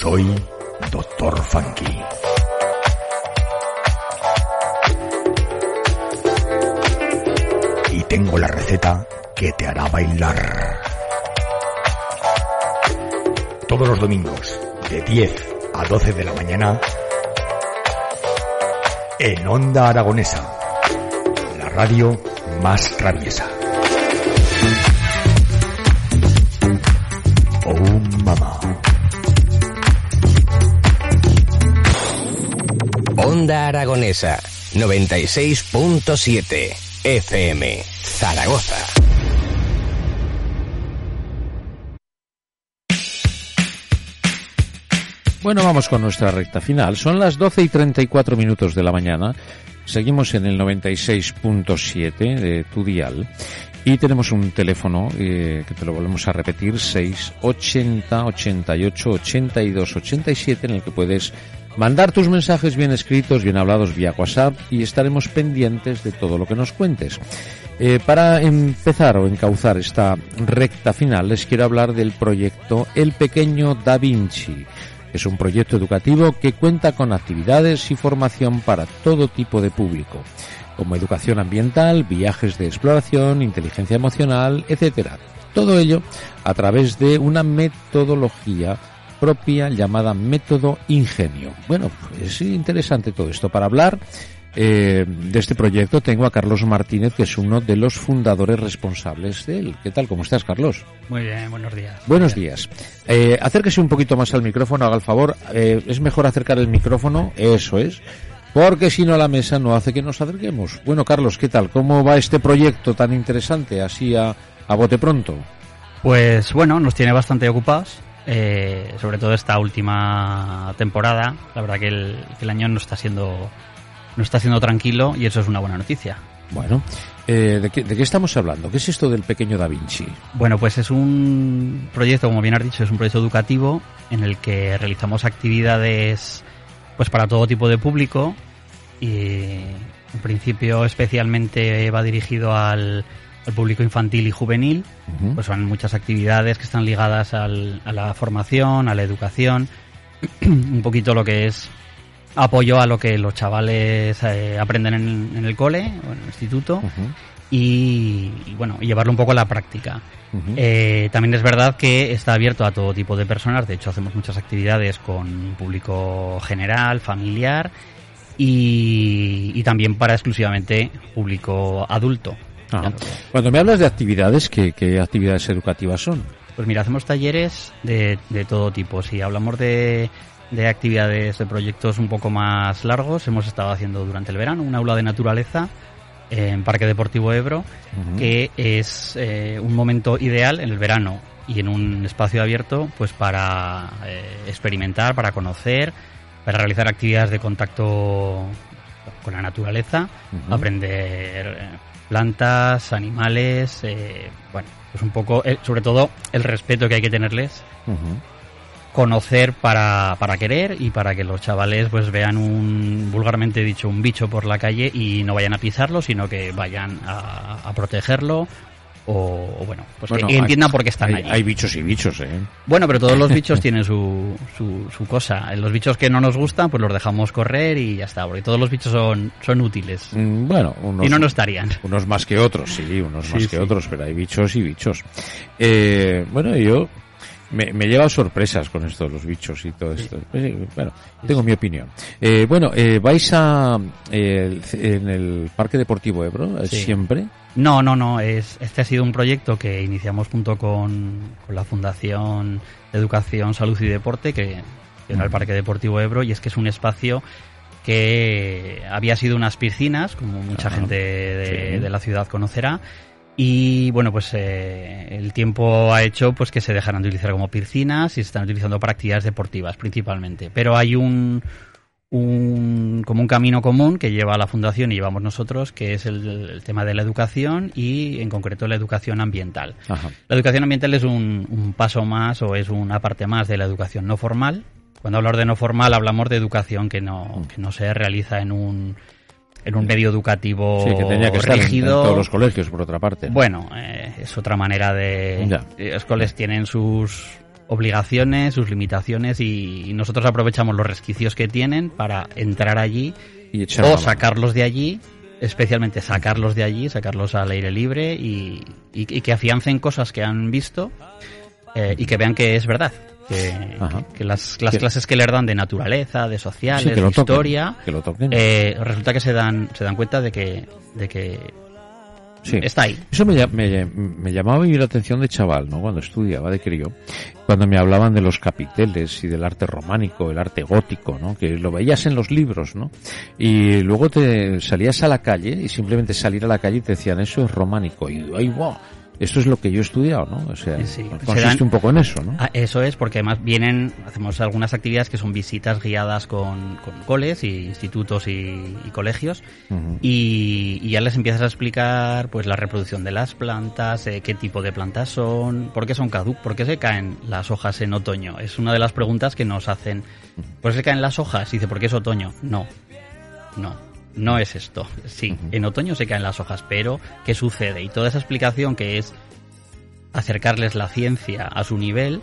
Soy Doctor Funky. Y tengo la receta que te hará bailar. Todos los domingos, de 10 a 12 de la mañana, en Onda Aragonesa, la radio más traviesa. Onda Aragonesa 96.7 FM Zaragoza. Bueno, vamos con nuestra recta final. Son las 12 y 34 minutos de la mañana. Seguimos en el 96.7 de tu dial. Y tenemos un teléfono eh, que te lo volvemos a repetir, 680 88 82 87, en el que puedes mandar tus mensajes bien escritos, bien hablados vía WhatsApp y estaremos pendientes de todo lo que nos cuentes. Eh, para empezar o encauzar esta recta final, les quiero hablar del proyecto El Pequeño Da Vinci. Es un proyecto educativo que cuenta con actividades y formación para todo tipo de público, como educación ambiental, viajes de exploración, inteligencia emocional, etcétera. Todo ello a través de una metodología propia llamada método ingenio. Bueno, es interesante todo esto. Para hablar eh, de este proyecto tengo a Carlos Martínez, que es uno de los fundadores responsables de él. ¿Qué tal? ¿Cómo estás, Carlos? Muy bien, buenos días. Buenos días. Eh, acérquese un poquito más al micrófono, haga el favor. Eh, es mejor acercar el micrófono, eso es. Porque si no la mesa no hace que nos acerquemos. Bueno, Carlos, ¿qué tal? ¿Cómo va este proyecto tan interesante así a, a bote pronto? Pues bueno, nos tiene bastante ocupados. Eh, sobre todo esta última temporada. La verdad que el, que el año no está siendo no está siendo tranquilo y eso es una buena noticia. Bueno, eh, ¿de, qué, ¿de qué estamos hablando? ¿Qué es esto del pequeño Da Vinci? Bueno, pues es un proyecto, como bien has dicho, es un proyecto educativo en el que realizamos actividades pues para todo tipo de público y en principio especialmente va dirigido al, al público infantil y juvenil. Pues son muchas actividades que están ligadas al- a la formación, a la educación, un poquito lo que es apoyo a lo que los chavales eh, aprenden en, en el cole o en el instituto y, y, bueno, llevarlo un poco a la práctica. Eh, también es verdad que está abierto a todo tipo de personas, de hecho hacemos muchas actividades con público general, familiar y, y también para exclusivamente público adulto. Cuando me hablas de actividades, ¿qué, qué actividades educativas son? Pues mira, hacemos talleres de, de todo tipo. Si hablamos de, de actividades, de proyectos un poco más largos, hemos estado haciendo durante el verano un aula de naturaleza en Parque Deportivo Ebro, que es eh, un momento ideal en el verano y en un espacio abierto pues para eh, experimentar, para conocer, para realizar actividades de contacto con la naturaleza, aprender eh, plantas, animales, eh, bueno, pues un poco, eh, sobre todo el respeto que hay que tenerles, conocer para, para querer y para que los chavales pues vean un, vulgarmente dicho, un bicho por la calle y no vayan a pisarlo, sino que vayan a, a protegerlo o, o bueno, pues Bueno, que entiendan hay- por qué están hay, allí. hay bichos y bichos, ¿eh? Bueno, pero todos los bichos tienen su, su, su cosa. Los bichos que no nos gustan, pues los dejamos correr y ya está, porque todos los bichos son, son útiles. Mm, Bueno, unos, Y no no estarían. unos más que otros, sí, unos Sí, más que otros, pero hay bichos y bichos. Eh, bueno, yo me, me he llevado sorpresas con esto, los bichos y todo esto. Eh, Bueno, tengo mi opinión. Eh, bueno, eh, vais a eh, en el Parque Deportivo Ebro eh, Sí. siempre. No, no, no. Es, este ha sido un proyecto que iniciamos junto con, con la Fundación de Educación, Salud y Deporte, que, que era el Parque Deportivo Ebro, y es que es un espacio que había sido unas piscinas, como mucha Ajá. gente de, Sí. de la ciudad conocerá. Y bueno, pues eh, el tiempo ha hecho pues que se dejarán de utilizar como piscinas y se están utilizando para actividades deportivas principalmente. Pero hay un, un como un camino común que lleva a la fundación y llevamos nosotros, que es el, el tema de la educación y en concreto la educación ambiental. Ajá. La educación ambiental es un, un paso más o es una parte más de la educación no formal. Cuando hablamos de no formal hablamos de educación que no, que no se realiza en un, en un medio educativo Sí, que tenía que estar en- todos los colegios, por otra parte. Bueno, eh, es otra manera de... Ya. Los coles tienen sus obligaciones, sus limitaciones y, nosotros aprovechamos los resquicios que tienen para entrar allí Y o sacarlos de allí, especialmente sacarlos de allí, sacarlos al aire libre y que afiancen cosas que han visto eh, y que vean que es verdad. Que, las, clases que les dan de naturaleza, de sociales, Sí, que de lo toquen, historia, que lo toquen. eh, resulta que se dan, se dan cuenta de que, de que Sí. está ahí. Eso me, me, me llamaba la atención de chaval, ¿no? Cuando estudiaba de crío, cuando me hablaban de los capiteles y del arte románico, el arte gótico, ¿no? Que lo veías en los libros, ¿no? Y luego te salías a la calle y simplemente salir a la calle y te decían eso es románico y ay, wow, esto es lo que yo he estudiado, ¿no? O sea, Sí, consiste un poco en eso, ¿no? Ah, eso es porque además vienen, hacemos algunas actividades que son visitas guiadas con, con coles y institutos y, y colegios y ya les empiezas a explicar pues la reproducción de las plantas, eh, qué tipo de plantas son, por qué son caduc, por qué se caen las hojas en otoño. Es una de las preguntas que nos hacen. ¿Por qué se caen las hojas? Y dice, ¿por qué es otoño? No, no. No es esto. Sí, en otoño se caen las hojas, pero ¿qué sucede? Y toda esa explicación que es acercarles la ciencia a su nivel,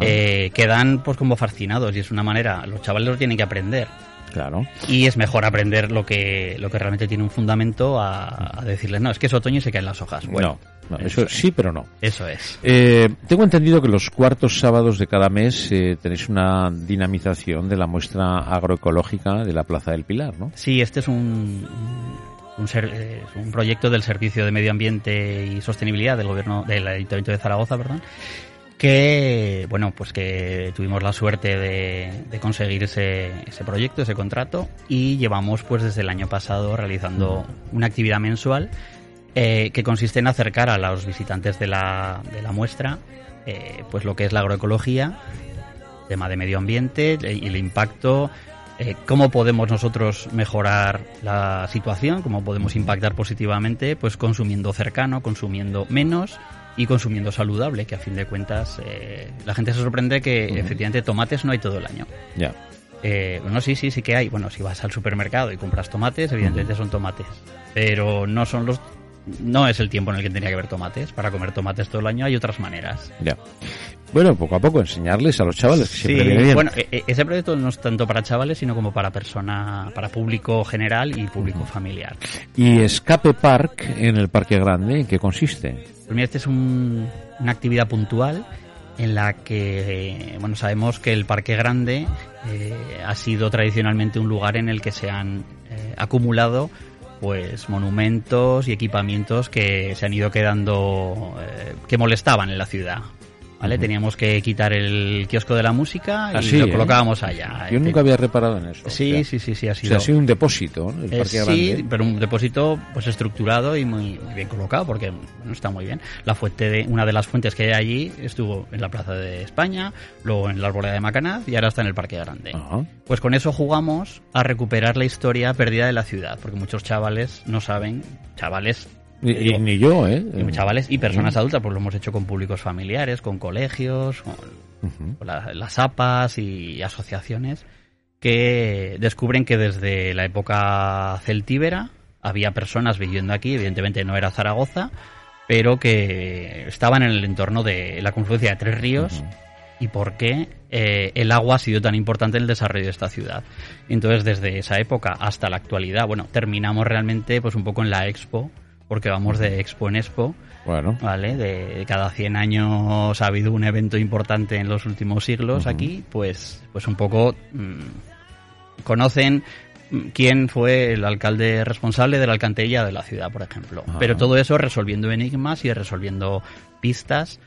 eh, quedan pues como fascinados y es una manera, los chavales lo tienen que aprender Claro. y es mejor aprender lo que, lo que realmente tiene un fundamento a, a decirles, no, es que es otoño y se caen las hojas. Bueno, no, no, eso sí, pero no. eso es. Eh, tengo entendido que los cuartos sábados de cada mes eh, tenéis una dinamización de la muestra agroecológica de la Plaza del Pilar, ¿no? Sí, este es un, un, ser- eh, es un proyecto del Servicio de Medio Ambiente y Sostenibilidad del gobierno del Ayuntamiento de Zaragoza, perdón, que bueno, pues que tuvimos la suerte de, conseguir ese, ese proyecto, ese contrato y llevamos pues desde el año pasado realizando una actividad mensual eh, que consiste en acercar a los visitantes de la, de la muestra eh, pues lo que es la agroecología, tema de medio ambiente y el impacto, eh, cómo podemos nosotros mejorar la situación, cómo podemos impactar positivamente, pues consumiendo cercano, consumiendo menos y consumiendo saludable, que a fin de cuentas eh, la gente se sorprende que efectivamente tomates no hay todo el año. Ya. Eh, bueno, sí, sí, sí que hay. Bueno, si vas al supermercado y compras tomates, evidentemente son tomates. Pero no son los. No es el tiempo en el que tendría que haber tomates. Para comer tomates todo el año hay otras maneras. Ya. Bueno, poco a poco enseñarles a los chavales que siempre Sí, viene bien. bueno, e- e- ese proyecto no es tanto para chavales, sino como para persona, para público general y público familiar. Y Escape Park en el Parque Grande, ¿en qué consiste? Pues mira, este es un- una actividad puntual en la que, eh, bueno, sabemos que el Parque Grande eh, ha sido tradicionalmente un lugar en el que se han eh, acumulado pues monumentos y equipamientos que se han ido quedando eh, que molestaban en la ciudad. Teníamos que quitar el kiosco de la música y Así, lo ¿eh? colocábamos allá. Yo Te- nunca había reparado en eso. Sí, O sea, sí, sí, sí, ha O sido. sea, ha sido un depósito, ¿no? El Eh, Parque sí, Grande. pero un depósito pues estructurado y muy, muy bien colocado porque bueno, está muy bien. La fuente de una de las fuentes que hay allí estuvo en la Plaza de España, luego en la Arboleda de Macanaz y ahora está en el Parque Grande. Ajá. Pues con eso jugamos a recuperar la historia perdida de la ciudad, porque muchos chavales no saben, chavales Ni, digo, ni yo, ¿eh? y chavales y personas adultas, pues lo hemos hecho con públicos familiares, con colegios, con Ujú. con la- las APAs y asociaciones que descubren que desde la época celtíbera había personas viviendo aquí, evidentemente no era Zaragoza, pero que estaban en el entorno de la confluencia de tres ríos y por qué eh, el agua ha sido tan importante en el desarrollo de esta ciudad. Entonces, desde esa época hasta la actualidad, bueno, terminamos realmente pues un poco en la expo, porque vamos de expo en expo, Bueno, ¿vale? De cada 100 años ha habido un evento importante en los últimos siglos aquí, pues, pues un poco mm, conocen mm, quién fue el alcalde responsable de la alcantarilla de la ciudad, por ejemplo. Ah. Pero todo eso resolviendo enigmas y resolviendo pistas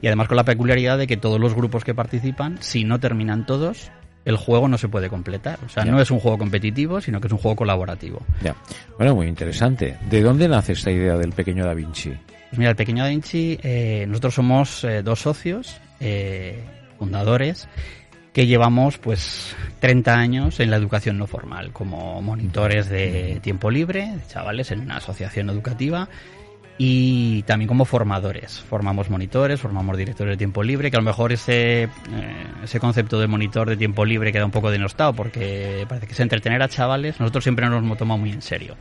y además con la peculiaridad de que todos los grupos que participan, si no terminan todos, el juego no se puede completar. O sea, Ya. no es un juego competitivo, sino que es un juego colaborativo. ya. Bueno, muy interesante. ¿De dónde nace esta idea del pequeño Da Vinci? Pues mira, el pequeño Da Vinci, eh, nosotros somos eh, dos socios, eh, fundadores, que llevamos pues 30 años en la educación no formal, como monitores de tiempo libre, chavales en una asociación educativa, y también como formadores. Formamos monitores, formamos directores de tiempo libre, que a lo mejor ese, eh, ese concepto de monitor de tiempo libre queda un poco denostado, porque parece que es entretener a chavales, nosotros siempre nos hemos tomado muy en serio.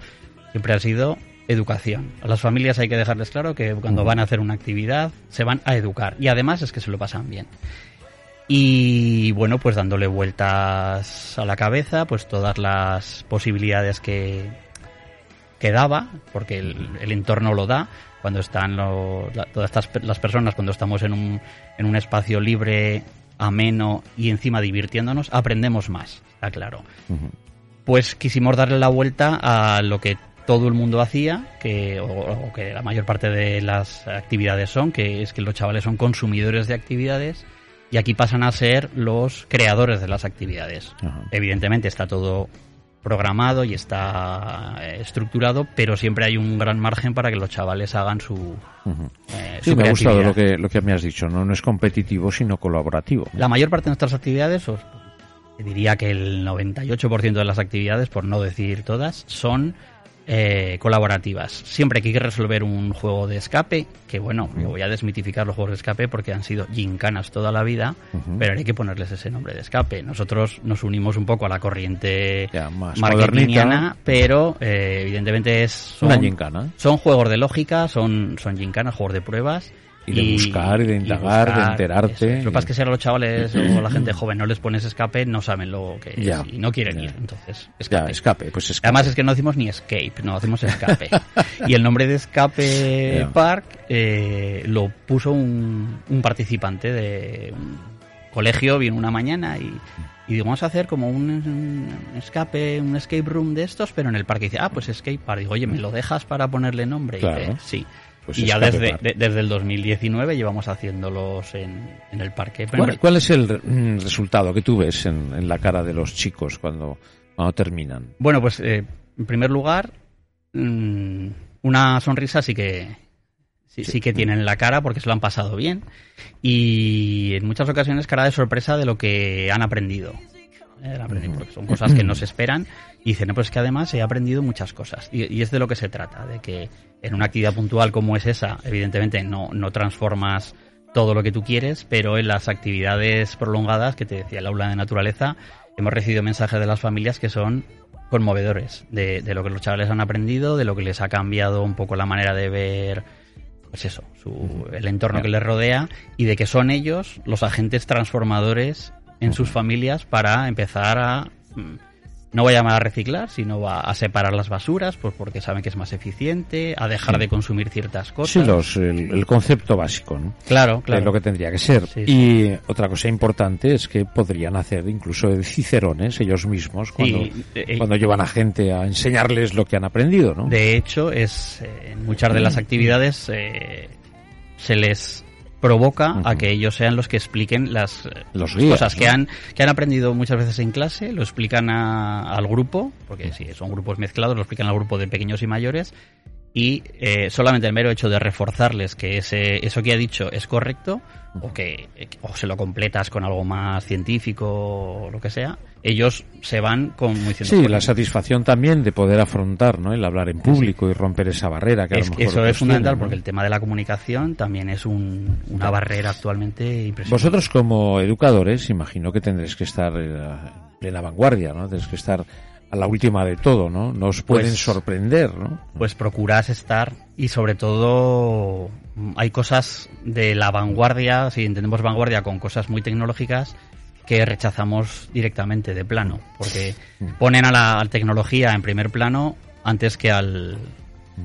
Siempre ha sido educación. A las familias hay que dejarles claro que cuando van a hacer una actividad se van a educar y además es que se lo pasan bien. Y bueno, pues dándole vueltas a la cabeza, pues todas las posibilidades que, que daba, porque el, el entorno lo da, cuando están lo- la- todas estas las personas, cuando estamos en un, en un espacio libre, ameno y encima divirtiéndonos, aprendemos más, está claro. Pues quisimos darle la vuelta a lo que todo el mundo hacía, que, o, o que la mayor parte de las actividades son, que es que los chavales son consumidores de actividades y aquí pasan a ser los creadores de las actividades. Evidentemente está todo programado y está eh, estructurado, pero siempre hay un gran margen para que los chavales hagan su, eh, Sí, su me ha gustado lo que, lo que me has dicho, ¿no? No es competitivo, sino colaborativo. La mayor parte de nuestras actividades, os diría que el 98% de las actividades, por no decir todas, son eh, colaborativas. Siempre que hay que resolver un juego de escape, que bueno, yo voy a desmitificar los juegos de escape porque han sido gincanas toda la vida, pero hay que ponerles ese nombre de escape. Nosotros nos unimos un poco a la corriente Ya, más marketingiana, modernita. pero eh, evidentemente es son, Una gincana. son juegos de lógica, son, son gincanas, juegos de pruebas. Y de buscar, y de indagar, de enterarte. eso. Lo que pasa es que si a los chavales o la gente joven no les pones escape, no saben lo que es Ya. y no quieren Ya. ir. Entonces, Ya, escape. pues escape. Además es que no decimos ni escape, no hacemos escape. y el nombre de Escape. Park eh, lo puso un, un participante de un colegio, vino una mañana y, y digo, vamos a hacer como un, un escape, un escape room de estos, pero en el parque. Y dice, ah, pues escape park. Digo, oye, ¿me lo dejas para ponerle nombre? Y Claro. dice, sí. Pues y ya desde, de- desde el 2019 llevamos haciéndolos en, en el parque. ¿Cuál, cuál es el mm, resultado que tú ves en, en la cara de los chicos cuando, cuando terminan? Bueno, pues eh, en primer lugar, mm, una sonrisa sí que sí, sí que tienen en la cara porque se lo han pasado bien y en muchas ocasiones cara de sorpresa de lo que han aprendido. Eh, porque son cosas que no se esperan y dicen, no, pues es que además he aprendido muchas cosas y, y es de lo que se trata, de que en una actividad puntual como es esa, evidentemente no, no transformas todo lo que tú quieres, pero en las actividades prolongadas, que te decía el aula de naturaleza, hemos recibido mensajes de las familias que son conmovedores de, de lo que los chavales han aprendido, de lo que les ha cambiado un poco la manera de ver, pues eso, su, el entorno que les rodea y de que son ellos los agentes transformadores en sus familias para empezar a, mm, no voy a llamar a reciclar, sino a, a separar las basuras, pues porque saben que es más eficiente, a dejar de consumir ciertas cosas. Sí, los, el, el concepto básico, ¿no? Claro, Es claro. lo que tendría que ser. Sí, Y otra cosa importante es que podrían hacer incluso cicerones ellos mismos cuando, Sí, eh, cuando llevan a gente a enseñarles lo que han aprendido, ¿no? De hecho, es eh, en muchas de las actividades eh, se les provoca a que ellos sean los que expliquen las, eh, Los guías, cosas que ¿no? han que han aprendido muchas veces en clase, lo explican a- al grupo, porque sí, son grupos mezclados, lo explican al grupo de pequeños y mayores y eh, solamente el mero hecho de reforzarles que ese, eso que ha dicho es correcto o que o se lo completas con algo más científico o lo que sea, ellos se van con muy Sí, "Joder, la satisfacción también de poder afrontar, ¿no? El hablar en público y romper esa barrera que a Es lo mejor eso es fundamental porque el tema de la comunicación también es un- una barrera actualmente impresionante. Vosotros como educadores, imagino que tendréis que estar en plena vanguardia, ¿no? Tendréis que estar a la última de todo, ¿no? Nos pueden Pues- sorprender, ¿no? Pues procuras estar y sobre todo hay cosas de la vanguardia, si entendemos vanguardia con cosas muy tecnológicas que rechazamos directamente de plano, porque ponen a la tecnología en primer plano antes que al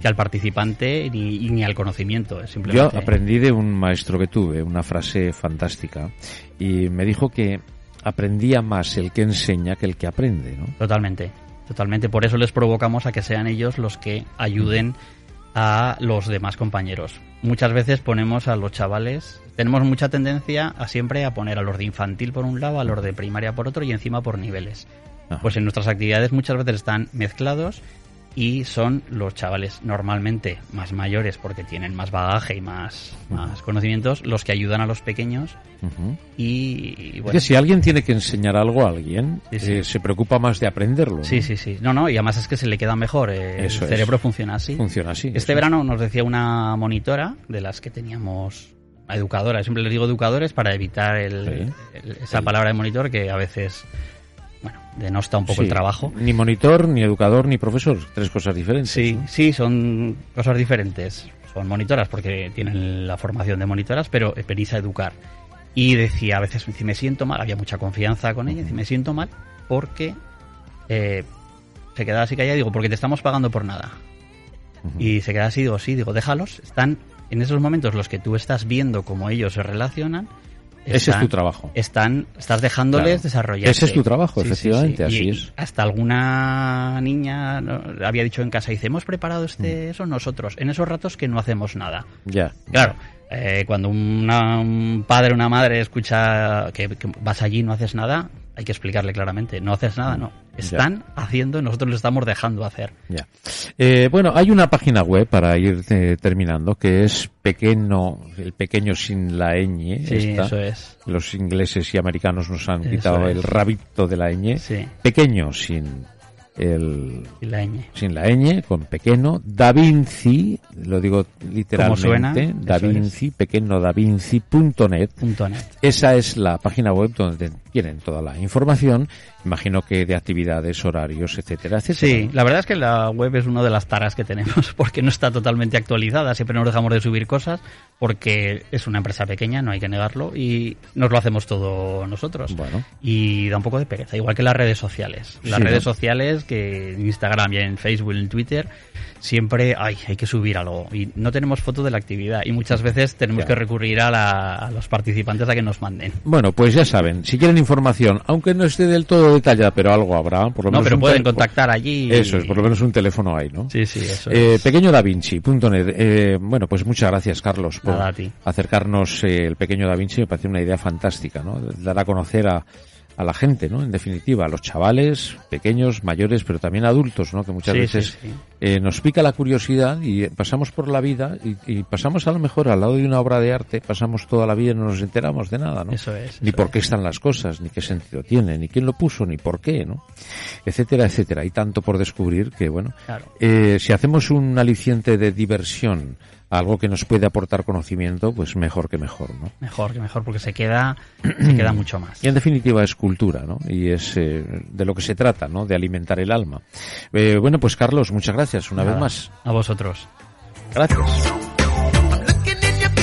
que al participante ni, y ni al conocimiento, es Yo simplemente aprendí de un maestro que tuve una frase fantástica y me dijo que aprendía más el que enseña que el que aprende, ¿no? Totalmente, totalmente. Por eso les provocamos a que sean ellos los que ayuden a los demás compañeros. Muchas veces ponemos a los chavales, tenemos mucha tendencia a siempre a poner a los de infantil por un lado, a los de primaria por otro y encima por niveles. Ajá. Pues en nuestras actividades muchas veces están mezclados y son los chavales normalmente más mayores porque tienen más bagaje y más, más conocimientos los que ayudan a los pequeños y, y Es bueno, que si alguien tiene que enseñar algo a alguien, Sí, sí. eh, se preocupa más de aprenderlo. ¿no? Sí, sí, sí. No, no, y además es que se le queda mejor. eh, el es. cerebro funciona así. Funciona así. Este es. verano nos decía una monitora de las que teníamos educadora, siempre les digo educadores para evitar el- Sí. el- esa palabra de monitor que a veces bueno, denosta un poco el Sí. trabajo. Ni monitor, ni educador, ni profesor. Tres cosas diferentes. Sí, ¿no? sí, son cosas diferentes. Son monitoras porque tienen la formación de monitoras, pero venís a educar. Y decía, a veces me siento mal, había mucha confianza con ella, dice, me siento mal porque eh, se quedaba así callada, digo, porque te estamos pagando por nada. Y se queda así, digo, sí, digo, déjalos, están en esos momentos los que tú estás viendo cómo ellos se relacionan. Ese es tu trabajo. Están, estás dejándoles Claro. desarrollar. Ese es tu trabajo, efectivamente, así Y es. Hasta alguna niña ¿no? había dicho en casa, dice, hemos preparado Mm. este, eso nosotros, en esos ratos que no hacemos nada. Ya. Claro, eh, cuando una- un padre o una madre escucha que, que vas allí y no haces nada, hay que explicarle claramente, no haces nada, no. Están haciendo y nosotros les estamos dejando hacer. Ya. Eh, bueno, hay una página web para ir eh, terminando que es pequeño, el pequeño sin la ñ. Sí, esta. eso es. Los ingleses y americanos nos han Eso quitado es. el rabito de la ñ. Sí, Pequeño sin el y la ñ. sin la ñ, con pequeño, Da Vinci, lo digo literalmente, suena, Da Vinci, pequeño davinci.net. Punto net. Esa es la página web donde tienen toda la información, imagino que de actividades, horarios, etcétera, etcétera. Sí, la verdad es que la web es una de las taras que tenemos porque no está totalmente actualizada, siempre nos dejamos de subir cosas porque es una empresa pequeña, no hay que negarlo, y nos lo hacemos todo nosotros. Bueno. Y da un poco de pereza, igual que las redes sociales. Las Sí, redes ¿no? sociales, que en Instagram y en Facebook y en Twitter, siempre ay, hay que subir algo. Y no tenemos foto de la actividad. Y muchas veces tenemos que recurrir a, la- a los participantes a que nos manden. Bueno, pues ya saben, si quieren información, aunque no esté del todo detallada, pero algo habrá, por lo No, menos pero pueden contactar allí. Eso es, por lo menos un teléfono hay, ¿no? Sí, sí, eso Eh, es. pequeñodavinci.net. Eh, bueno, pues muchas gracias, Carlos, por Nada, acercarnos eh, el pequeño Da Vinci. Me parece una idea fantástica, ¿no? Dar a conocer a, a la gente, ¿no? En definitiva, a los chavales, pequeños, mayores, pero también adultos, ¿no? Que muchas Sí, veces sí, sí. eh, nos pica la curiosidad y pasamos por la vida y, y pasamos a lo mejor al lado de una obra de arte, pasamos toda la vida y no nos enteramos de nada, ¿no? Eso es, Ni eso por qué están las cosas, ni qué sentido tiene, ni quién lo puso, ni por qué, ¿no? Etcétera, etcétera. Hay tanto por descubrir que, bueno, Claro. eh, si hacemos un aliciente de diversión, algo que nos puede aportar conocimiento, pues mejor que mejor, ¿no? Mejor que mejor, porque se queda, se queda mucho más. Y en definitiva es cultura, ¿no? Y es eh, de lo que se trata, ¿no? De alimentar el alma. Eh, bueno, pues Carlos, muchas gracias una vez más. A vosotros. Gracias.